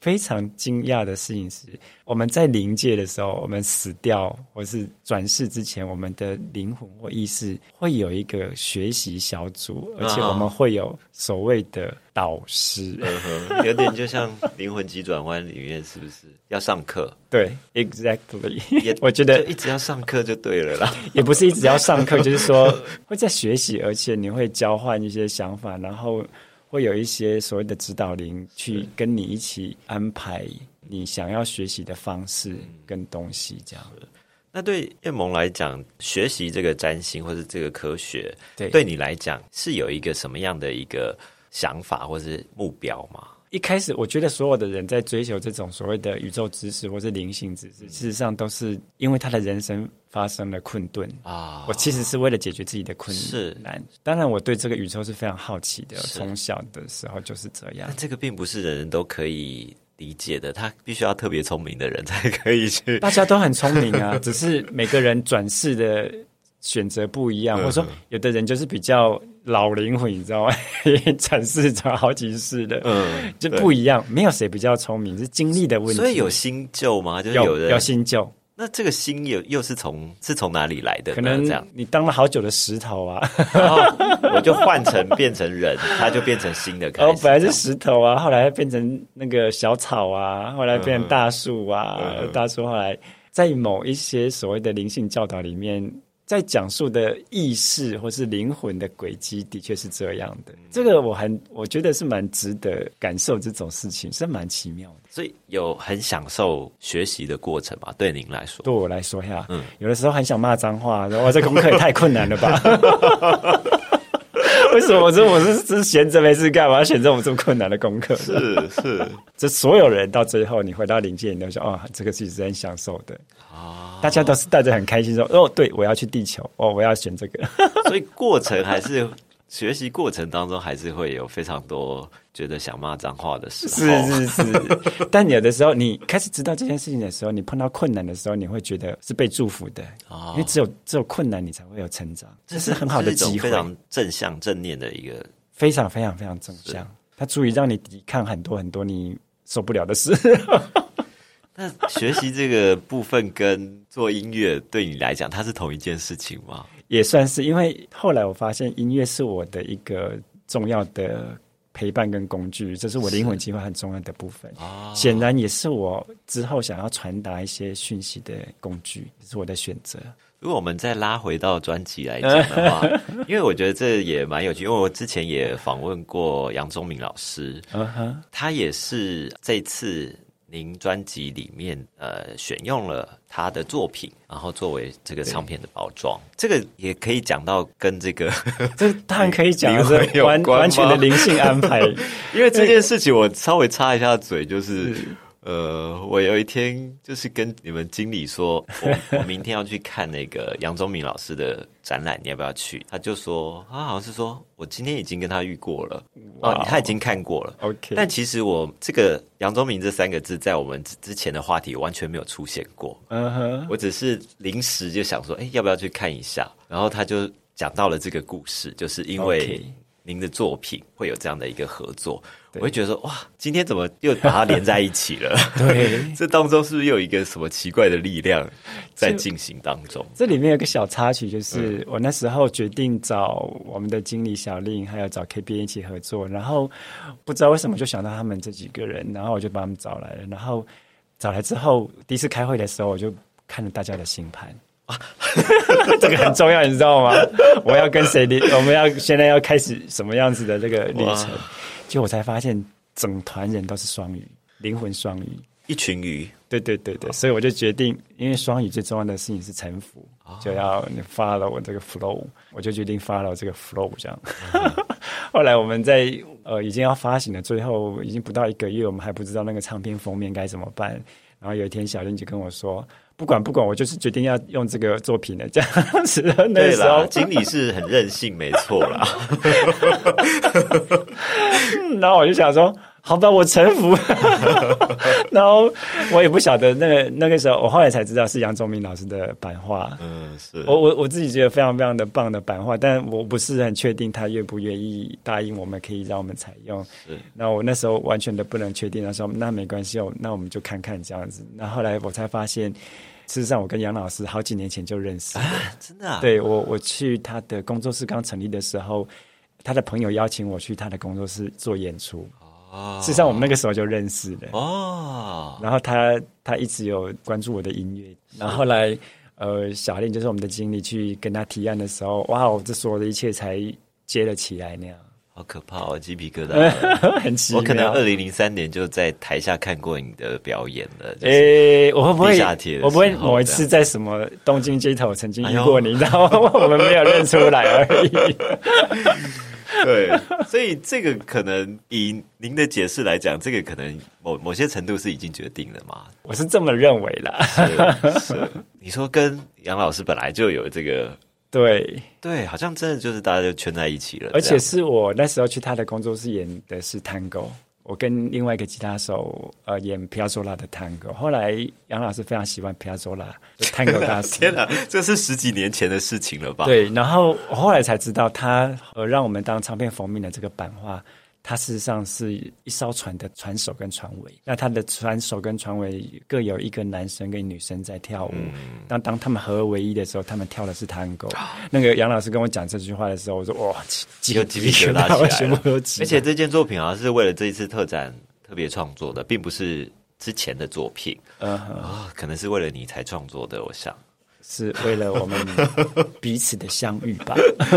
非常惊讶的事情是，我们在临界的时候，我们死掉或是转世之前，我们的灵魂或意识会有一个学习小组，而且我们会有所谓的导师，有点就像《灵魂急转弯》里面，是不是要上课？对，exactly。我觉得一直要上课就对了啦，也不是一直要上课，就是说会在学习，而且你会交换一些想法，然后。会有一些所谓的指导灵去跟你一起安排你想要学习的方式跟东西，这样。那对叶萌来讲，学习这个占星或者这个科学，对对你来讲是有一个什么样的一个想法或是目标吗？一开始，我觉得所有的人在追求这种所谓的宇宙知识或是灵性知识，事实上都是因为他的人生发生了困顿啊。我其实是为了解决自己的困难。当然，我对这个宇宙是非常好奇的。从小的时候就是这样。但这个并不是人人都可以理解的，他必须要特别聪明的人才可以去。大家都很聪明啊，只是每个人转世的选择不一样。或者说，有的人就是比较。老灵魂，你知道吗？转世转好几世的，嗯，就不一样。没有谁比较聪明，是经历的问题。所以有新旧吗？就是有人有新旧。那这个新又又是从是从哪里来的？可能这样，你当了好久的石头啊，我就换成变成人，他就变成新的。哦，本来是石头啊，后来变成那个小草啊，后来变成大树啊，大树后来在某一些所谓的灵性教导里面。在讲述的意识或是灵魂的轨迹，的确是这样的。这个我很我觉得是蛮值得感受这种事情，是蛮奇妙的。所以有很享受学习的过程吧？对您来说，对我来说呀，嗯，有的时候很想骂脏话，哇，这功课也太困难了吧。为什么我说我是是闲着没事干我要选这种这么困难的功课？是是，这所有人到最后，你回到临界，你都说哦，这个其实是很享受的啊。大家都是带着很开心说哦，对我要去地球哦，我要选这个。所以过程还是学习过程当中，还是会有非常多觉得想骂脏话的时候。是是是，但有的时候你开始知道这件事情的时候，你碰到困难的时候，你会觉得是被祝福的啊，因为只有只有困难，你才会有成长。这是很好的机会，非常正向正念的一个，非常非常非常正向。它足以让你抵抗很多很多你受不了的事。那 学习这个部分跟做音乐对你来讲，它是同一件事情吗？也算是，因为后来我发现音乐是我的一个重要的陪伴跟工具，这是我灵魂计划很重要的部分。显然也是我之后想要传达一些讯息的工具，是我的选择。如果我们再拉回到专辑来讲的话，因为我觉得这也蛮有趣，因为我之前也访问过杨宗明老师，嗯哼，他也是这次。您专辑里面呃选用了他的作品，然后作为这个唱片的包装，这个也可以讲到跟这个 这当然可以讲是完完全的灵性安排，因为这件事情我稍微插一下嘴，就是。呃，我有一天就是跟你们经理说，我 我明天要去看那个杨宗明老师的展览，你要不要去？他就说，他好像是说我今天已经跟他遇过了，哦，他已经看过了。OK，但其实我这个杨宗明这三个字在我们之前的话题完全没有出现过。嗯哼，我只是临时就想说，哎，要不要去看一下？然后他就讲到了这个故事，就是因为您的作品会有这样的一个合作。我会觉得说哇，今天怎么又把它连在一起了？对，这当中是不是又有一个什么奇怪的力量在进行当中？这里面有个小插曲，就是我那时候决定找我们的经理小令，还有找 K B 一起合作，然后不知道为什么就想到他们这几个人，然后我就把他们找来了。然后找来之后，第一次开会的时候，我就看了大家的星盘啊，这个很重要，你知道吗？我要跟谁离？我们要现在要开始什么样子的这个旅程？就我才发现，整团人都是双鱼，灵魂双鱼，一群鱼。对对对对，所以我就决定，因为双鱼最重要的事情是臣服，就要 follow 我这个 flow，我就决定 follow 这个 flow 这样。后来我们在呃已经要发行了，最后已经不到一个月，我们还不知道那个唱片封面该怎么办。然后有一天，小林就跟我说。不管不管，我就是决定要用这个作品了这样子。对啦，经理是很任性，没错啦。然后我就想说，好吧，我臣服。然后我也不晓得那个那个时候，我后来才知道是杨宗明老师的版画。嗯，是我我我自己觉得非常非常的棒的版画，但我不是很确定他愿不愿意答应我们可以让我们采用。是那我那时候完全的不能确定，他说那没关系哦，那我们就看看这样子。那后来我才发现，事实上我跟杨老师好几年前就认识啊。真的、啊，对我我去他的工作室刚成立的时候，他的朋友邀请我去他的工作室做演出。哦事实上我们那个时候就认识了。哦，然后他他一直有关注我的音乐，然后后来呃小令就是我们的经理去跟他提案的时候，哇，这所有的一切才接了起来那样，好可怕哦，鸡皮疙瘩。很奇妙。我可能二零零三年就在台下看过你的表演了。就是诶、我会不会地下铁的我不会某一次在什么东京街头曾经遇过你，然后 我们没有认出来而已。对，所以这个可能以您的解释来讲，这个可能某某些程度是已经决定了嘛。我是这么认为啦。是是，你说跟杨老师本来就有这个，对，对，好像真的就是大家就圈在一起了。而且是我那时候去他的工作室演的是 Tango，我跟另外一个吉他手呃演 Piazzolla 的 Tango。后来杨老师非常喜欢 Piazzolla 就 Tango 大师。天哪，这是十几年前的事情了吧？，对，然后我后来才知道他呃让我们当唱片封面的这个版画。它事实上是一艘船的船首跟船尾，那它的船首跟船尾各有一个男生跟女生在跳舞。当当他们合而为一的时候，他们跳的是探戈。那个杨老师跟我讲这句话的时候，我说哇，鸡就鸡皮疙瘩起来全部都起而且这件作品好像是为了这一次特展特别创作的，并不是之前的作品嗯哼啊、可能是为了你才创作的。我想 是为了我们彼此的相遇吧。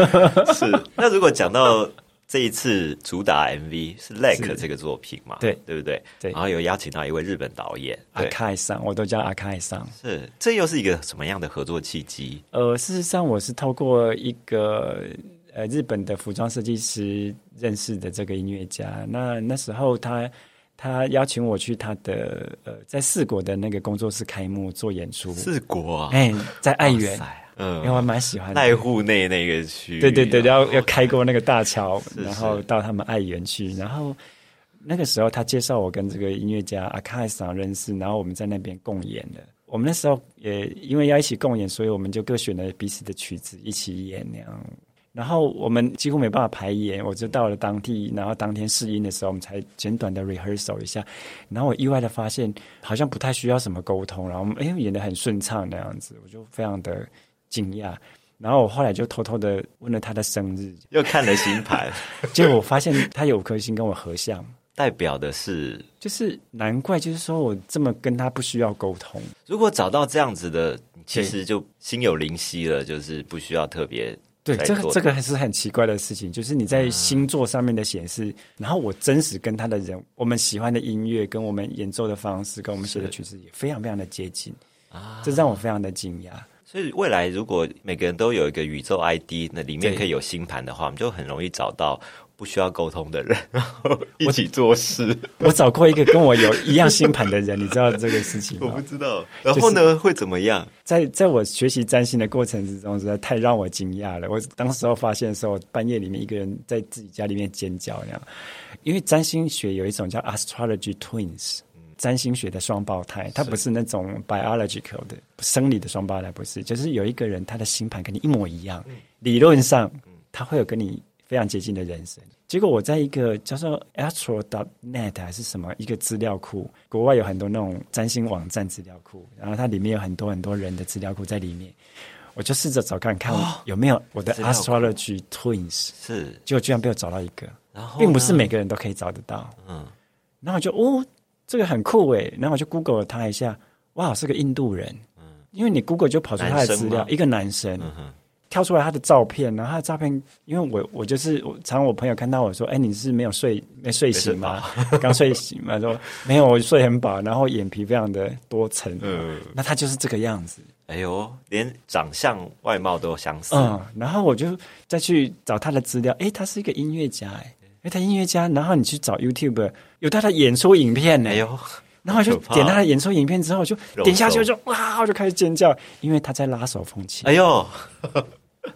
是。那如果讲到这一次主打 MV 是 Lake 是这个作品嘛？对对不对？对然后有邀请到一位日本导演，阿对，开桑，我都叫阿开桑。是这又是一个什么样的合作契机？呃，事实上我是透过一个呃日本的服装设计师认识的这个音乐家。那那时候他他邀请我去他的呃在四国的那个工作室开幕做演出。四国啊，哎，在爱媛，哇塞因为我蛮喜欢的。濑户内那个区域，对对对，啊要要开过那个大桥，是然后到他们爱媛去，然后那个时候他介绍我跟这个音乐家阿卡桑认识，然后我们在那边共演的。我们那时候也因为要一起共演，所以我们就各选了彼此的曲子一起演那样。然后我们几乎没办法排演，我就到了当地，然后当天试音的时候，我们才简短的 rehearsal 一下。然后我意外的发现，好像不太需要什么沟通，然后我们哎演的很顺畅那样子，我就非常的惊讶。然后我后来就偷偷的问了他的生日，又看了星盘，结果我发现他有颗星跟我合相，代表的是就是难怪，就是说我这么跟他不需要沟通。如果找到这样子的，其实就心有灵犀了，就是不需要特别对，这个这个还是很奇怪的事情，就是你在星座上面的显示，然后我真实跟他的人，我们喜欢的音乐，跟我们演奏的方式，跟我们写的曲子也非常非常的接近。啊，这让我非常的惊讶。所以未来如果每个人都有一个宇宙 ID，那里面可以有星盘的话，我们就很容易找到不需要沟通的人，然后一起做事。我找过一个跟我有一样星盘的人，你知道这个事情吗我不？知道，然后呢、会怎么样？在在我学习占星的过程之中，实在太让我惊讶了。我当时候发现的时候，半夜里面一个人在自己家里面尖叫那样，因为占星学有一种叫 astrology twins。占星学的双胞胎，它不是那种 biological 的生理的双胞胎，不是，就是有一个人他的星盘跟你一模一样，理论上他会有跟你非常接近的人生。结果我在一个叫做 astro.net 还是什么一个资料库，国外有很多那种占星网站资料库，然后它里面有很多很多人的资料库在里面，我就试着找看看有没有我的 astrology twins，是，结果居然被我找到一个，然后并不是每个人都可以找得到。嗯，然后我就哦，这个很酷诶，然后我就 Google 了他一下，哇，是个印度人。嗯。因为你 Google 就跑出他的资料一个男生，嗯哼，跳出来他的照片，然后他的照片，因为我我就是我常我朋友看到我说，哎，你是没有睡没睡醒吗？刚睡醒嘛？说没有，我睡很饱，然后眼皮非常的多层，嗯。那他就是这个样子，哎呦，连长相外貌都相似，嗯，然后我就再去找他的资料，哎，他是一个音乐家，哎，哎，他音乐家，然后你去找 YouTube 有他的演出影片呢，哎呦，然后我就点他的演出影片之后，我就肉点下去，我就哇，我就开始尖叫，因为他在拉手风琴、哎呦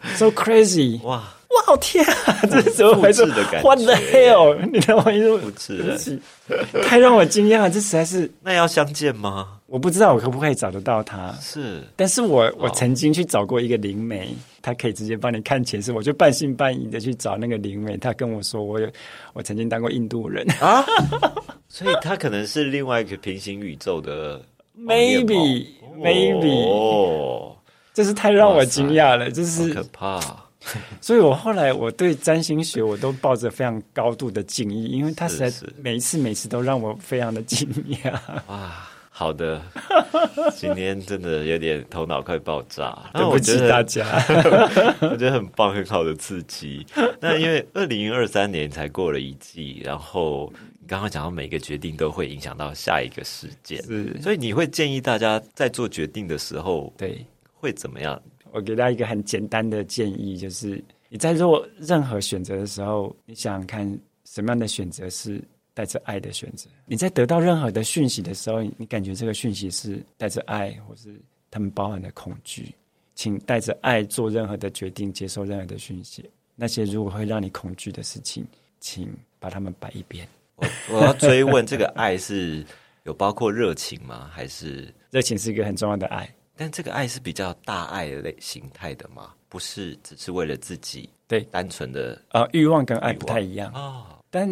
，s o crazy，哇，哇天啊，这是怎么回事？What the hell？你知道吗？复制 太让我惊讶了，这实在是那要相见吗？我不知道我可不可以找得到他。是。但是我我曾经去找过一个灵媒，他可以直接帮你看前世，我就半信半疑的去找那个灵媒，他跟我说我有我曾经当过印度人。啊，所以他可能是另外一个平行宇宙的，maybe maybe，、哦，这是太让我惊讶了，就是可怕。所以我后来我对占星学我都抱着非常高度的敬意，因为他实在每一次每次都让我非常的惊讶。哇，好的，今天真的有点头脑快爆炸。对不起大家，我觉得很棒，很好的刺激。那因为二零二三年才过了一季，然后你刚刚讲到每个决定都会影响到下一个事件，是所以你会建议大家在做决定的时候对会怎么样？我给大家一个很简单的建议，就是你在做任何选择的时候，你想想看什么样的选择是带着爱的选择。你在得到任何的讯息的时候，你感觉这个讯息是带着爱，或是他们包含的恐惧，请带着爱做任何的决定，接受任何的讯息。那些如果会让你恐惧的事情，请把它们摆一边。我我要追问，这个爱是有包括热情吗？还是？热情是一个很重要的爱，但这个爱是比较大爱的类形态的吗？不是只是为了自己，对单纯的呃，欲望跟爱不太一样。哦，但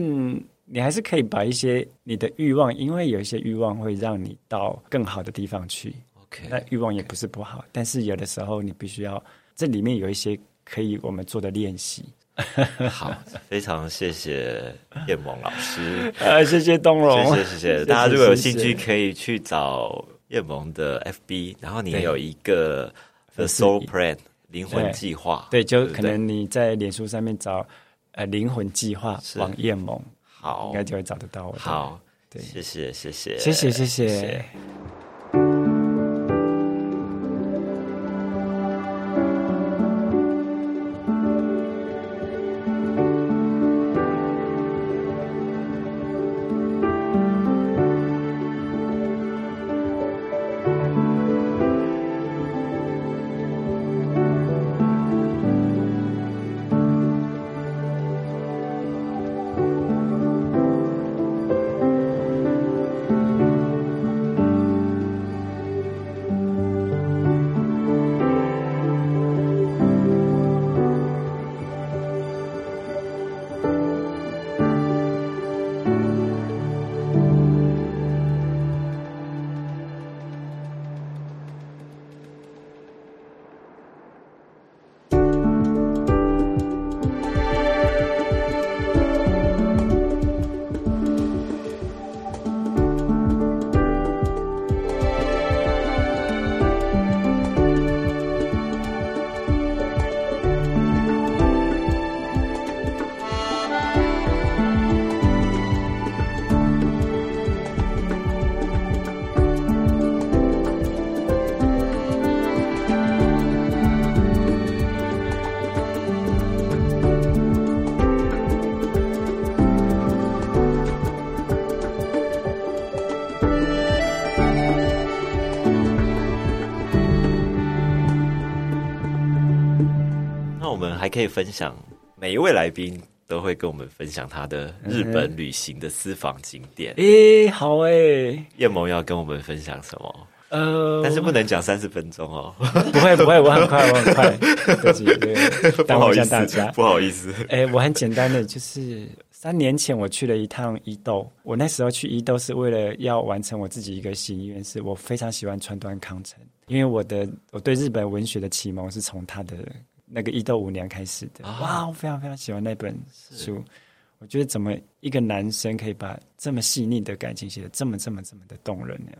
你还是可以把一些你的欲望，因为有一些欲望会让你到更好的地方去。OK，那欲望也不是不好，但是有的时候你必须要，这里面有一些可以我们做的练习。好，非常谢谢叶萌老师，呃，谢谢东荣，谢谢谢谢。大家如果有兴趣，可以去找叶萌的 FB，然后你有一个 The Soul Plan 灵魂计划，对，就可能你在脸书上面找呃灵魂计划王彦萌，好，应该就会找得到我。好，对，谢谢，谢谢，谢谢，谢谢。还可以分享，每一位来宾都会跟我们分享他的日本旅行的私房景点。诶，好诶，叶萌要跟我们分享什么？呃，但是不能讲三十分钟哦，不会不会，我很快我很快，对不起，对 耽误一下大家，。不好意思。哎、我很简单的，就是三年前我去了一趟伊豆。我那时候去伊豆是为了要完成我自己一个心愿，是我非常喜欢川端康成，因为我的我对日本文学的启蒙是从他的那个伊豆五年开始的。啊。哇，我非常非常喜欢那本书。我觉得怎么一个男生可以把这么细腻的感情写的这么这么这么的动人呢？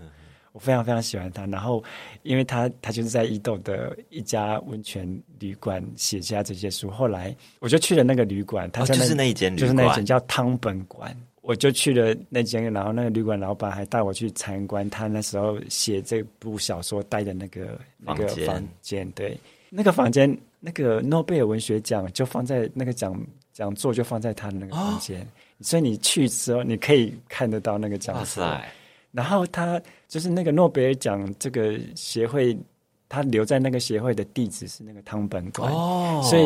我非常非常喜欢他，然后因为他他就是在伊豆的一家温泉旅馆写下这些书，后来我就去了那个旅馆，他就是那一间旅馆就是那一间叫汤本馆，我就去了那间，然后那个旅馆老板还带我去参观他那时候写这部小说待的那个那个房间，对，那个房间那个诺贝尔文学奖就放在那个讲讲座就放在他的那个房间，所以你去之后你可以看得到那个讲哇。塞，然后他就是那个诺贝尔奖这个协会，他留在那个协会的地址是那个汤本馆，哦，所以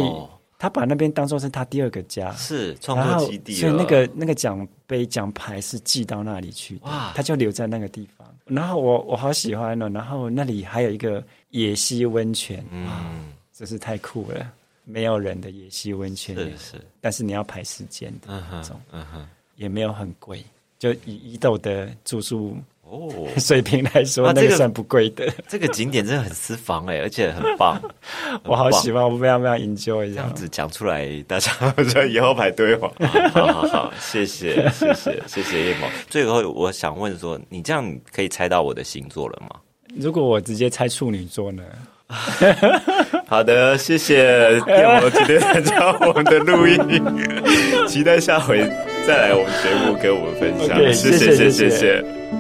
他把那边当做是他第二个家，是创作基地，所以那个那个奖杯奖牌是寄到那里去的，哇。他就留在那个地方。然后我我好喜欢哦，然后那里还有一个野溪温泉，嗯，真是太酷了，没有人的野溪温泉，是是，但是你要排时间的嗯那种哼，，嗯哼，也没有很贵，就以伊豆的住宿哦，水平来说，那个算不贵的。这个景点真的很私房哎，而且很棒，我好喜欢。我非常非常 enjoy 这样。这样子讲出来，大家就以后排队哦。好好好，谢谢谢谢谢谢叶某。最后，我想问说，你这样可以猜到我的星座了吗？如果我直接猜处女座呢？好的谢谢电我今天参加我们的录音 期待下回再来我们节目跟我们分享。谢谢谢谢。谢谢。